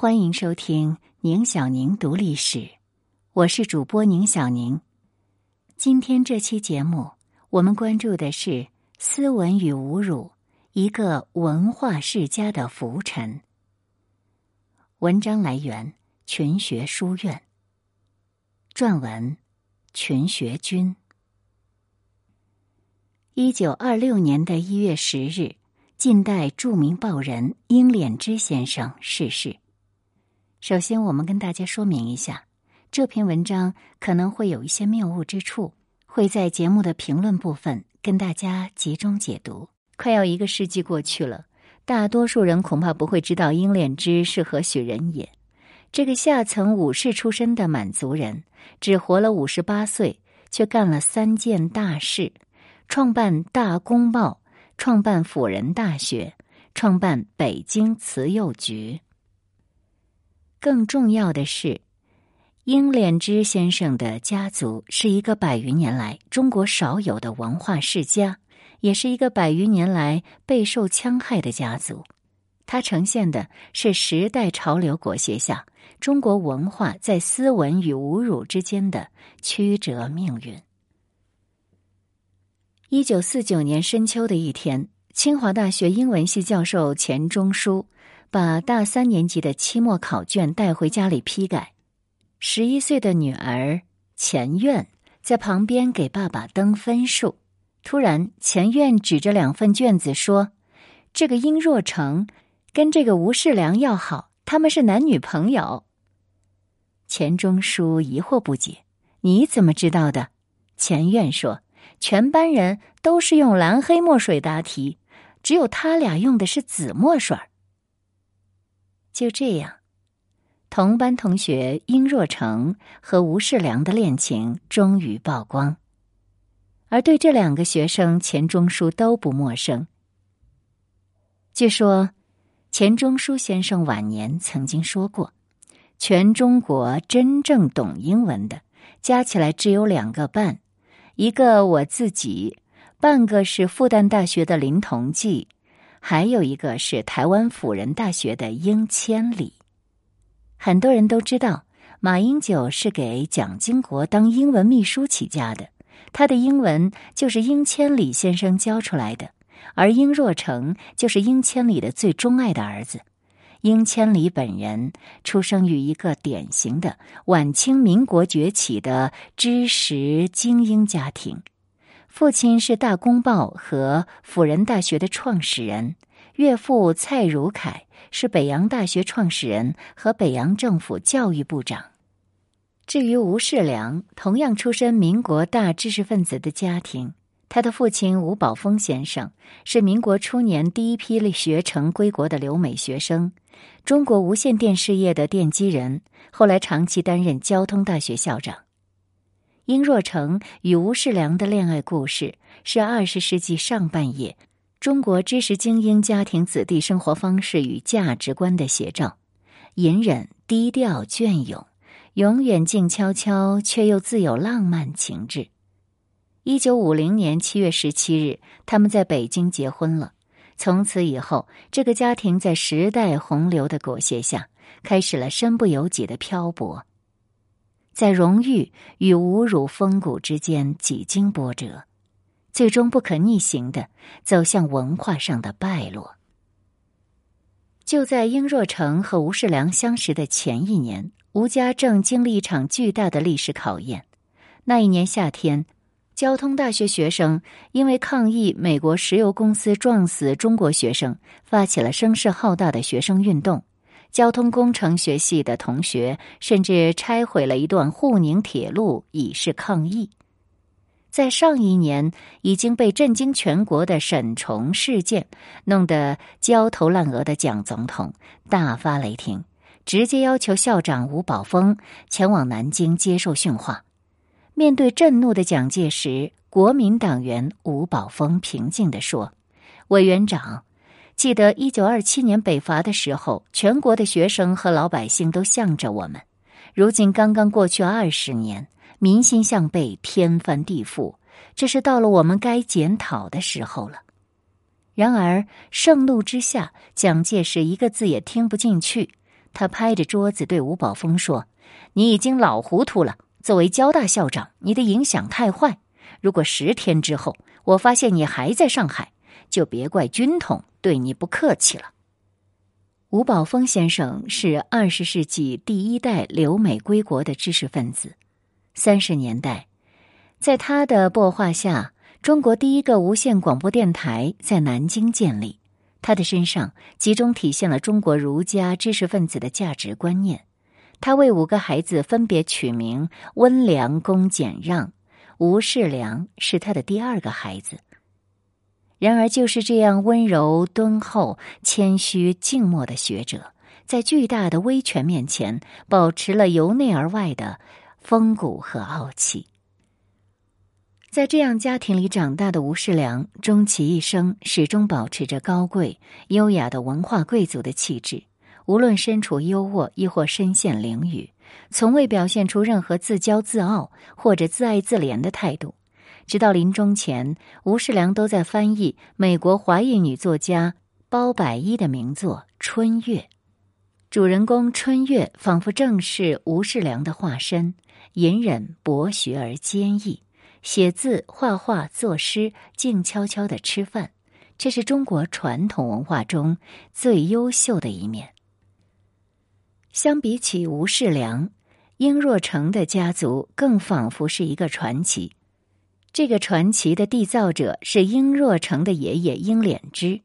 欢迎收听宁小宁读历史，我是主播宁小宁。今天这期节目，我们关注的是斯文与侮辱，一个文化世家的浮沉。文章来源群学书院，撰文群学君。一九二六年的一月十日，近代著名报人英敛之先生逝世。首先，我们跟大家说明一下，这篇文章可能会有一些谬误之处，会在节目的评论部分跟大家集中解读。快要一个世纪过去了，大多数人恐怕不会知道英敛之是何许人也。这个下层武士出身的满族人，只活了五十八岁，却干了三件大事：创办《大公报》，创办辅仁大学，创办北京慈幼局。更重要的是，英敛之先生的家族是一个百余年来中国少有的文化世家，也是一个百余年来备受戕害的家族。它呈现的是时代潮流裹挟下中国文化在斯文与侮辱之间的曲折命运。一九四九年深秋的一天，清华大学英文系教授钱钟书。把大三年级的期末考卷带回家里批改，十一岁的女儿钱院在旁边给爸爸登分数。突然，钱院指着两份卷子说：“这个殷若成跟这个吴世良要好，他们是男女朋友。”钱钟书疑惑不解：“你怎么知道的？”钱院说：“全班人都是用蓝黑墨水答题，只有他俩用的是紫墨水。”就这样，同班同学殷若成和吴世良的恋情终于曝光。而对这两个学生，钱钟书都不陌生。据说，钱钟书先生晚年曾经说过：“全中国真正懂英文的，加起来只有两个半，一个我自己，半个是复旦大学的林同济。”还有一个是台湾辅仁大学的英千里，很多人都知道马英九是给蒋经国当英文秘书起家的，他的英文就是英千里先生教出来的，而英若成就是英千里的最钟爱的儿子。英千里本人出生于一个典型的晚清民国崛起的知识精英家庭。父亲是《大公报》和辅仁大学的创始人，岳父蔡汝凯是北洋大学创始人和北洋政府教育部长。至于吴世良，同样出身民国大知识分子的家庭，他的父亲吴宝峰先生是民国初年第一批学成归国的留美学生，中国无线电事业的奠基人，后来长期担任交通大学校长。殷若成与吴世良的恋爱故事是二十世纪上半叶中国知识精英家庭子弟生活方式与价值观的写照，隐忍、低调、隽永，永远静悄悄却又自有浪漫情致。一九五零年七月十七日，他们在北京结婚了。从此以后，这个家庭在时代洪流的裹挟下，开始了身不由己的漂泊。在荣誉与侮辱风骨之间几经波折，最终不可逆行的走向文化上的败落。就在殷若成和吴世良相识的前一年，吴家正经历一场巨大的历史考验。那一年夏天，交通大学学生因为抗议美国石油公司撞死中国学生，发起了声势浩大的学生运动。交通工程学系的同学甚至拆毁了一段沪宁铁路以示抗议。在上一年已经被震惊全国的沈崇事件弄得焦头烂额的蒋总统大发雷霆，直接要求校长吴宝峰前往南京接受训话。面对震怒的蒋介石，国民党员吴宝峰平静地说：“委员长。”记得一九二七年北伐的时候，全国的学生和老百姓都向着我们。如今刚刚过去二十年，民心向背，天翻地覆，这是到了我们该检讨的时候了。然而盛怒之下，蒋介石一个字也听不进去，他拍着桌子对吴宝峰说：“你已经老糊涂了。作为交大校长，你的影响太坏。如果十天之后我发现你还在上海，就别怪军统对你不客气了。”吴宝峰先生是二十世纪第一代留美归国的知识分子。三十年代，在他的擘画下，中国第一个无线广播电台在南京建立。他的身上集中体现了中国儒家知识分子的价值观念。他为五个孩子分别取名温良恭俭让，吴世良是他的第二个孩子。然而，就是这样温柔敦厚、谦虚静默的学者，在巨大的威权面前，保持了由内而外的风骨和傲气。在这样家庭里长大的吴世良，终其一生始终保持着高贵优雅的文化贵族的气质。无论身处优渥，亦或身陷囹圄，从未表现出任何自骄自傲或者自爱自怜的态度。直到临终前，吴世良都在翻译美国华裔女作家包百一的名作《春月》。主人公春月仿佛正是吴世良的化身，隐忍、博学而坚毅。写字、画画、作诗，静悄悄的吃饭，这是中国传统文化中最优秀的一面。相比起吴世良，殷若成的家族更仿佛是一个传奇。这个传奇的缔造者是殷若成的爷爷殷敛之。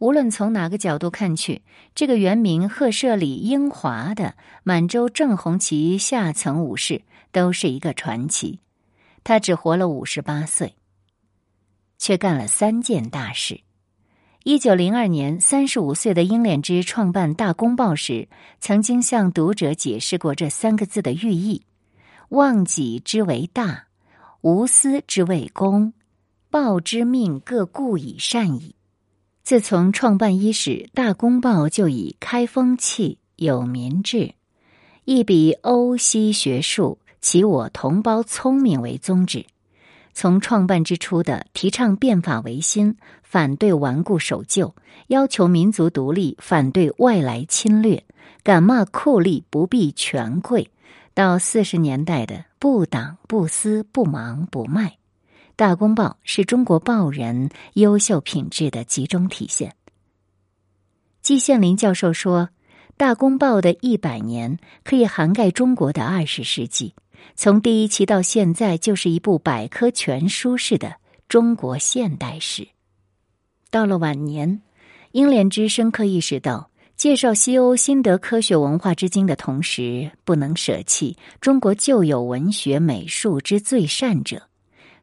无论从哪个角度看去，这个原名赫舍里英华的满洲正红旗下层武士都是一个传奇。他只活了五十八岁，却干了三件大事。一九零二年，三十五岁的英敛之创办《大公报》时，曾经向读者解释过这三个字的寓意：“忘己之为大，无私之为公，报之命各故以善矣。”自从创办伊始，《大公报》就以开风气、有民治、一笔欧西学术。其我同胞聪明为宗旨，从创办之初的提倡变法维新，反对顽固守旧，要求民族独立，反对外来侵略，敢骂酷吏不避权贵，到四十年代的不党不私不忙不卖，《大公报》是中国报人优秀品质的集中体现。季羡林教授说，《大公报》的一百年可以涵盖中国的二十世纪。从第一期到现在，就是一部百科全书式的中国现代史。到了晚年，英莲之深刻意识到，介绍西欧新德科学文化之精的同时，不能舍弃中国旧有文学美术之最善者。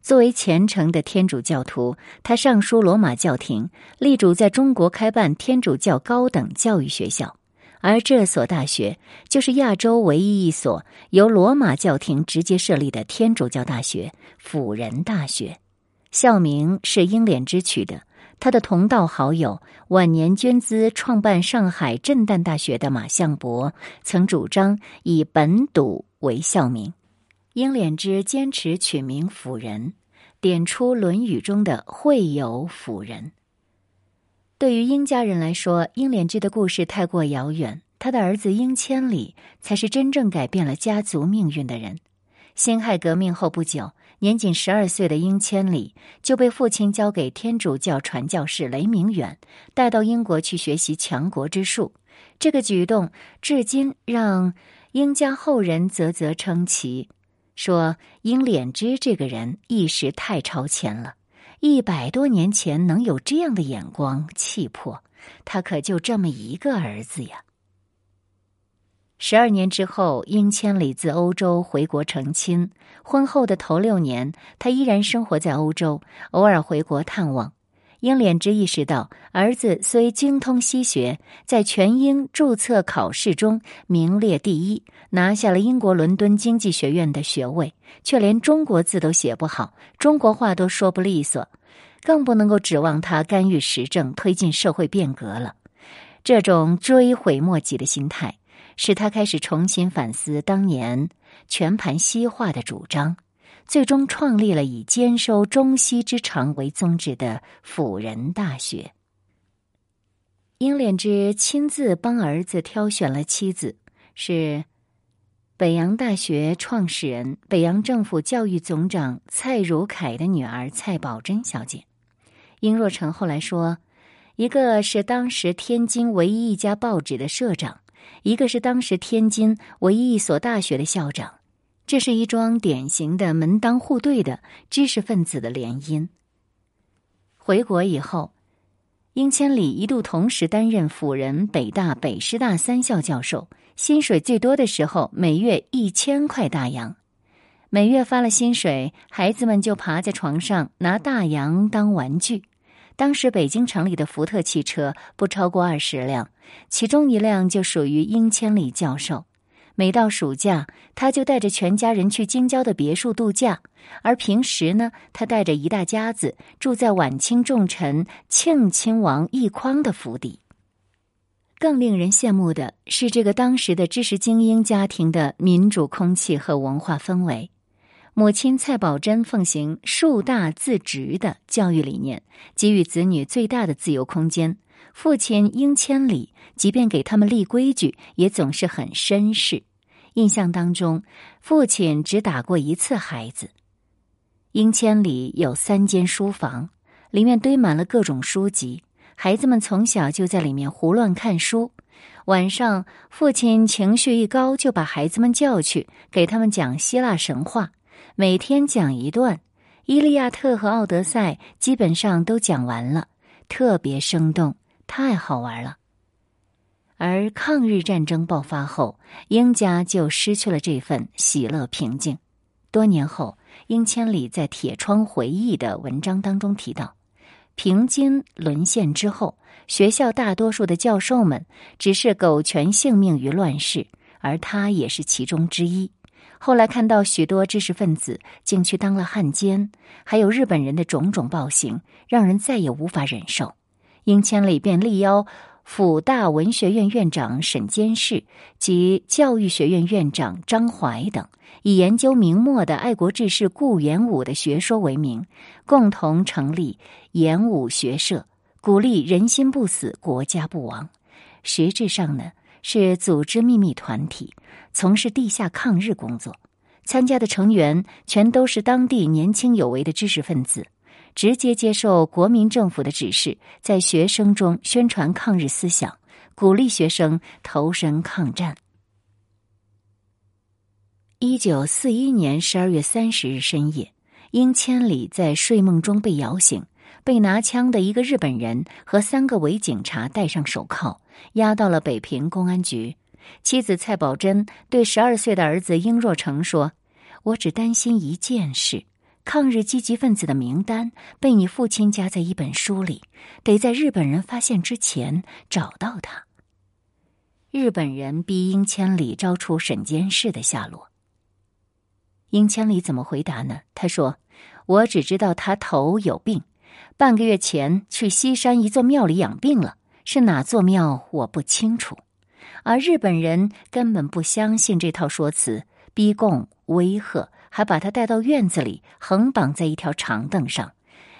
作为虔诚的天主教徒，他上书罗马教廷，力主在中国开办天主教高等教育学校。而这所大学就是亚洲唯一一所由罗马教廷直接设立的天主教大学——辅仁大学，校名是英敛之取的。他的同道好友、晚年捐资创办上海震旦大学的马相伯，曾主张以本笃为校名。英敛之坚持取名辅仁，点出《论语》中的“会有辅仁”。对于英家人来说，英敛之的故事太过遥远。他的儿子英千里才是真正改变了家族命运的人。辛亥革命后不久，年仅十二岁的英千里就被父亲交给天主教传教士雷明远带到英国去学习强国之术。这个举动至今让英家后人啧啧称奇，说英敛之这个人一时太超前了。一百多年前能有这样的眼光气魄，他可就这么一个儿子呀。十二年之后，英千里自欧洲回国成亲。婚后的头六年，他依然生活在欧洲，偶尔回国探望。英敛之意识到，儿子虽精通西学，在全英注册考试中名列第一，拿下了英国伦敦经济学院的学位，却连中国字都写不好，中国话都说不利索，更不能够指望他干预时政、推进社会变革了。这种追悔莫及的心态，使他开始重新反思当年全盘西化的主张。最终创立了以兼收中西之长为宗旨的辅仁大学。英莲之亲自帮儿子挑选了妻子，是北洋大学创始人、北洋政府教育总长蔡汝凯的女儿蔡宝珍小姐。殷若成后来说，一个是当时天津唯一一家报纸的社长，一个是当时天津唯一一所大学的校长，这是一桩典型的门当户对的知识分子的联姻。回国以后，英千里一度同时担任辅仁、北大、北师大三校教授，薪水最多的时候每月一千块大洋。每月发了薪水，孩子们就爬在床上拿大洋当玩具。当时北京城里的福特汽车不超过二十辆，其中一辆就属于英千里教授。每到暑假，他就带着全家人去京郊的别墅度假；而平时呢，他带着一大家子住在晚清重臣庆亲王奕匡的府邸。更令人羡慕的是，这个当时的知识精英家庭的民主空气和文化氛围。母亲蔡宝珍奉行“树大自直”的教育理念，给予子女最大的自由空间。父亲英千里，即便给他们立规矩，也总是很绅士。印象当中，父亲只打过一次孩子。英千里有三间书房，里面堆满了各种书籍，孩子们从小就在里面胡乱看书。晚上，父亲情绪一高，就把孩子们叫去，给他们讲希腊神话，每天讲一段，《伊利亚特》和《奥德赛》基本上都讲完了，特别生动。太好玩了。而抗日战争爆发后，英家就失去了这份喜乐平静。多年后，英千里在《铁窗回忆》的文章当中提到，平津沦陷之后，学校大多数的教授们只是苟全性命于乱世，而他也是其中之一。后来看到许多知识分子竟去当了汉奸，还有日本人的种种暴行，让人再也无法忍受。英千里便力邀辅大文学院院长沈监士及教育学院院长张怀等，以研究明末的爱国志士顾炎武的学说为名，共同成立演武学社，鼓励人心不死，国家不亡。实质上呢，是组织秘密团体，从事地下抗日工作。参加的成员全都是当地年轻有为的知识分子。直接接受国民政府的指示，在学生中宣传抗日思想，鼓励学生投身抗战。一九四一年十二月三十日深夜，英千里在睡梦中被摇醒，被拿枪的一个日本人和三个伪警察戴上手铐，押到了北平公安局。妻子蔡宝珍对十二岁的儿子英若成说：“我只担心一件事。”抗日积极分子的名单被你父亲夹在一本书里，得在日本人发现之前找到他。日本人逼英千里招出沈监士的下落。英千里怎么回答呢？他说：“我只知道他头有病，半个月前去西山一座庙里养病了，是哪座庙我不清楚。”而日本人根本不相信这套说辞，逼供威吓。还把他带到院子里，横绑在一条长凳上，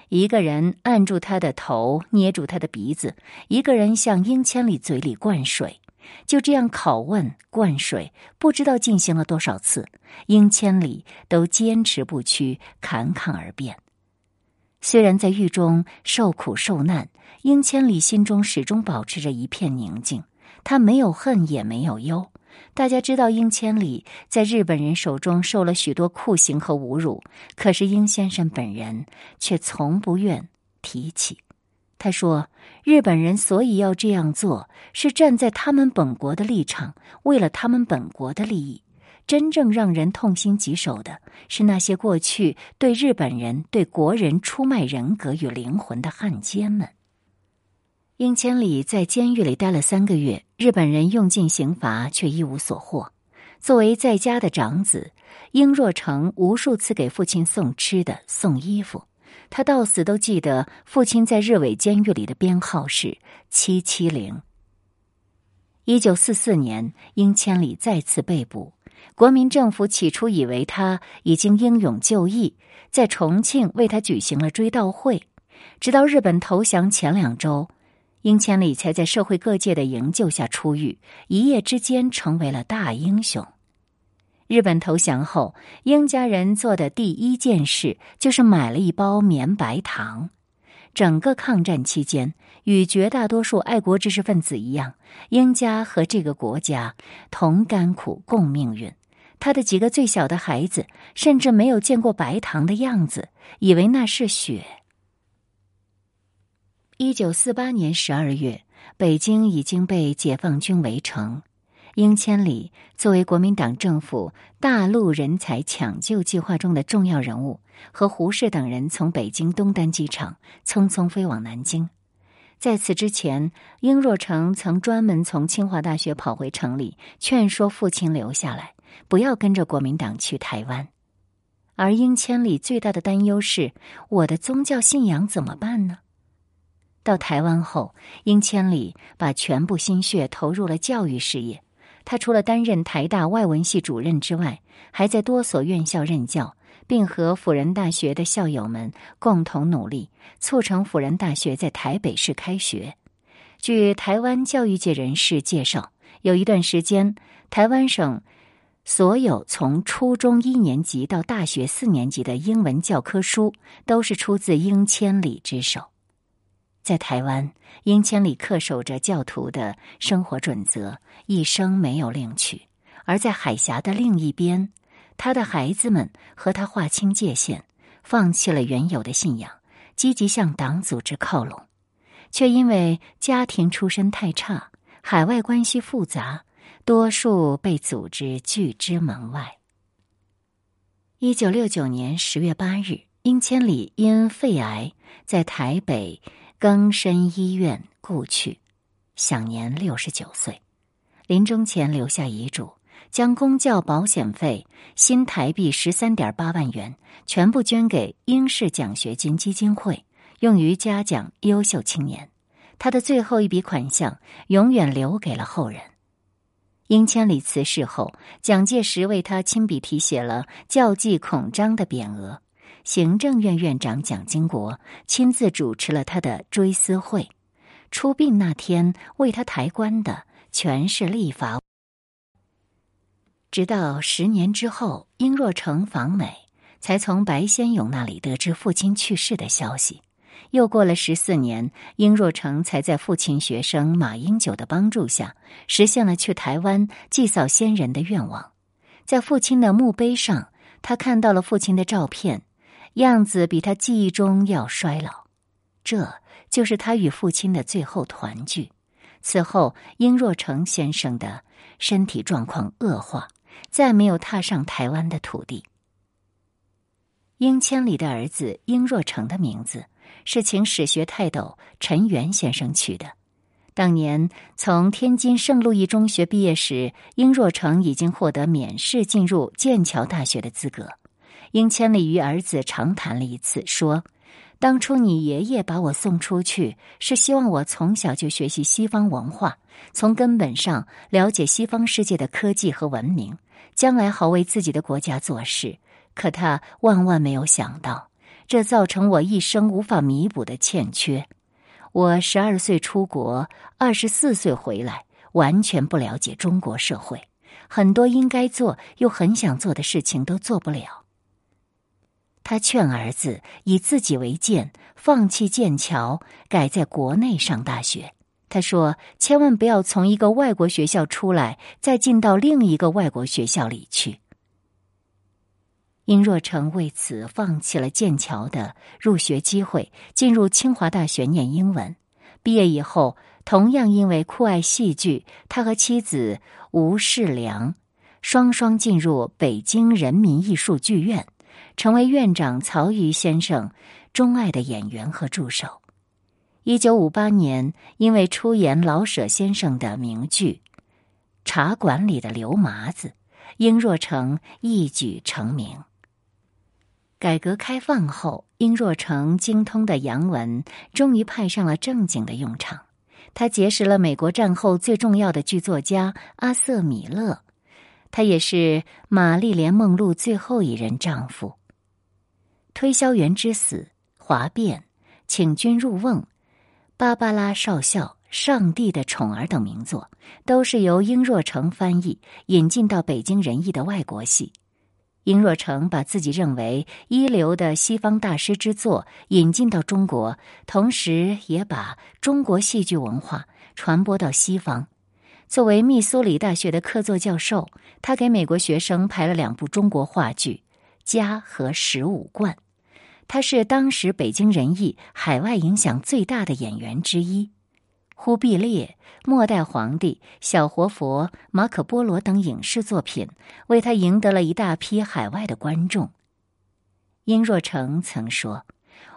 一个人按住他的头，捏住他的鼻子，一个人向英千里嘴里灌水，就这样拷问、灌水，不知道进行了多少次，英千里都坚持不屈，侃侃而辩。虽然在狱中受苦受难，英千里心中始终保持着一片宁静，他没有恨，也没有忧。大家知道，英千里在日本人手中受了许多酷刑和侮辱，可是英先生本人却从不愿提起。他说：“日本人所以要这样做，是站在他们本国的立场，为了他们本国的利益。真正让人痛心疾首的是那些过去对日本人、对国人出卖人格与灵魂的汉奸们。”英千里在监狱里待了三个月，日本人用尽刑罚，却一无所获。作为在家的长子，英若成无数次给父亲送吃的、送衣服。他到死都记得父亲在日伪监狱里的编号是七七零。一九四四年，英千里再次被捕，国民政府起初以为他已经英勇就义，在重庆为他举行了追悼会。直到日本投降前两周。英千里才在社会各界的营救下出狱，一夜之间成为了大英雄。日本投降后，英家人做的第一件事就是买了一包绵白糖。整个抗战期间，与绝大多数爱国知识分子一样，英家和这个国家同甘苦共命运。他的几个最小的孩子甚至没有见过白糖的样子，以为那是血。一九四八年十二月，北京已经被解放军围城。英千里作为国民党政府大陆人才抢救计划中的重要人物，和胡适等人从北京东单机场匆匆飞往南京。在此之前，英若诚曾专门从清华大学跑回城里，劝说父亲留下来，不要跟着国民党去台湾。而英千里最大的担忧是：我的宗教信仰怎么办呢？到台湾后，英千里把全部心血投入了教育事业。他除了担任台大外文系主任之外，还在多所院校任教，并和辅仁大学的校友们共同努力，促成辅仁大学在台北市开学。据台湾教育界人士介绍，有一段时间，台湾省所有从初中一年级到大学四年级的英文教科书，都是出自英千里之手。在台湾，英千里恪守着教徒的生活准则，一生没有另娶；而在海峡的另一边，他的孩子们和他划清界限，放弃了原有的信仰，积极向党组织靠拢，却因为家庭出身太差，海外关系复杂，多数被组织拒之门外。一九六九年十月八日，殷千里因肺癌在台北。更深医院故去，享年六十九岁。临终前留下遗嘱，将公教保险费新台币十三点八万元全部捐给英式奖学金基金会，用于嘉奖优秀青年。他的最后一笔款项永远留给了后人。英千里辞世后，蒋介石为他亲笔题写了“教绩孔章”的匾额。行政院院长蒋经国亲自主持了他的追思会。出殡那天为他抬棺的全是立法。直到十年之后，殷若成访美，才从白先勇那里得知父亲去世的消息。又过了十四年，殷若成才在父亲学生马英九的帮助下，实现了去台湾祭扫先人的愿望。在父亲的墓碑上，他看到了父亲的照片。样子比他记忆中要衰老，这就是他与父亲的最后团聚。此后，殷若成先生的身体状况恶化，再没有踏上台湾的土地。英千里的儿子殷若成的名字是请史学泰斗陈元先生取的。当年从天津圣路易中学毕业时，殷若成已经获得免试进入剑桥大学的资格。英千里与儿子长谈了一次，说：“当初你爷爷把我送出去，是希望我从小就学习西方文化，从根本上了解西方世界的科技和文明，将来好为自己的国家做事。可他万万没有想到，这造成我一生无法弥补的欠缺。我十二岁出国，二十四岁回来，完全不了解中国社会，很多应该做又很想做的事情都做不了。”他劝儿子以自己为鉴，放弃剑桥，改在国内上大学。他说：“千万不要从一个外国学校出来，再进到另一个外国学校里去。”殷若成为此放弃了剑桥的入学机会，进入清华大学念英文。毕业以后，同样因为酷爱戏剧，他和妻子吴世良双双进入北京人民艺术剧院。成为院长曹禺先生钟爱的演员和助手。一九五八年，因为出演老舍先生的名剧《茶馆里的刘麻子》，殷若成一举成名。改革开放后，殷若成精通的洋文终于派上了正经的用场。他结识了美国战后最重要的剧作家阿瑟·米勒。他也是玛丽莲·梦露最后一任丈夫。推销员之死、哗变、请君入瓮、芭芭拉少校、上帝的宠儿等名作，都是由英若诚翻译引进到北京人艺的外国戏。殷若成把自己认为一流的西方大师之作引进到中国，同时也把中国戏剧文化传播到西方。作为密苏里大学的客座教授，他给美国学生排了两部中国话剧《家》和《十五贯》。他是当时北京人艺海外影响最大的演员之一。忽必烈、末代皇帝、小活佛、马可波罗等影视作品为他赢得了一大批海外的观众。殷若成曾说：“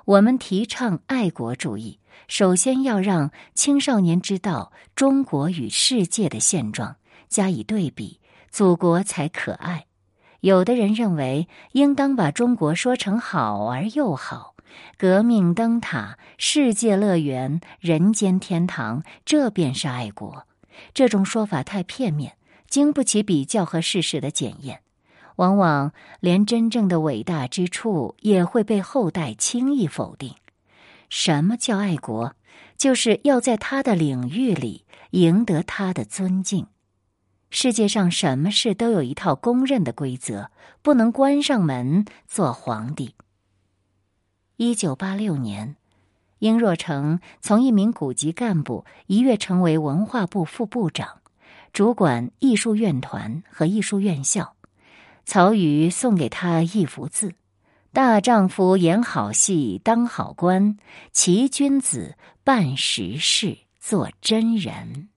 我们提倡爱国主义，首先要让青少年知道中国与世界的现状，加以对比，祖国才可爱。”有的人认为，应当把中国说成好而又好。革命灯塔、世界乐园、人间天堂，这便是爱国。这种说法太片面，经不起比较和事实的检验，往往连真正的伟大之处也会被后代轻易否定。什么叫爱国？就是要在他的领域里赢得他的尊敬。世界上什么事都有一套公认的规则，不能关上门做皇帝。一九八六年，殷若成从一名古籍干部一跃成为文化部副部长，主管艺术院团和艺术院校。曹禺送给他一幅字：“大丈夫演好戏，当好官；齐君子办实事，做真人。”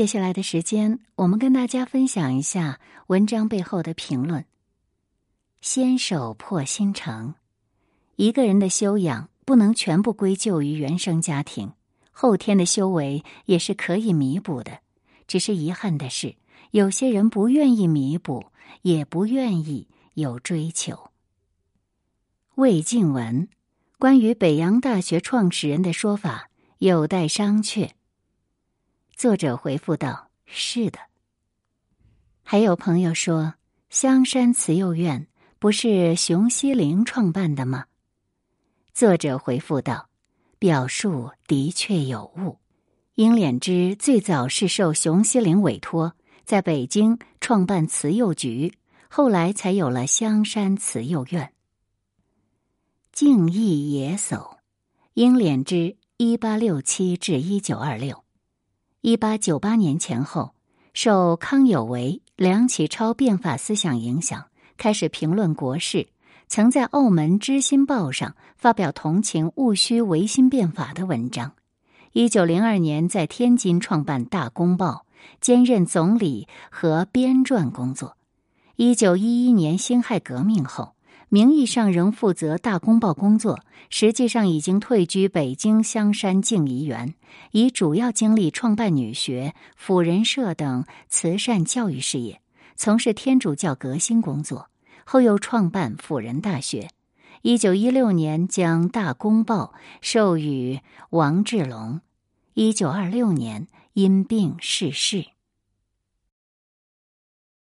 接下来的时间，我们跟大家分享一下文章背后的评论。先手破新城。一个人的修养不能全部归咎于原生家庭，后天的修为也是可以弥补的。只是遗憾的是，有些人不愿意弥补，也不愿意有追求。魏静文关于北洋大学创始人的说法有待商榷。作者回复道：“是的。”还有朋友说，香山慈幼院不是熊希龄创办的吗？作者回复道：“表述的确有误。英敛之最早是受熊希龄委托，在北京创办慈幼局，后来才有了香山慈幼院。”敬意野叟，英敛之一八六七至一九二六，一八九八年前后，受康有为、梁启超变法思想影响，开始评论国事。曾在澳门《知新报》上发表同情戊戌维新变法的文章。一九零二年在天津创办《大公报》，兼任总理和编撰工作。一九一一年辛亥革命后，名义上仍负责《大公报》工作，实际上已经退居北京香山静怡园，以主要精力创办女学、辅仁社等慈善教育事业，从事天主教革新工作。后又创办辅仁大学，一九一六年将《大公报》授予王志龙，一九二六年因病逝世。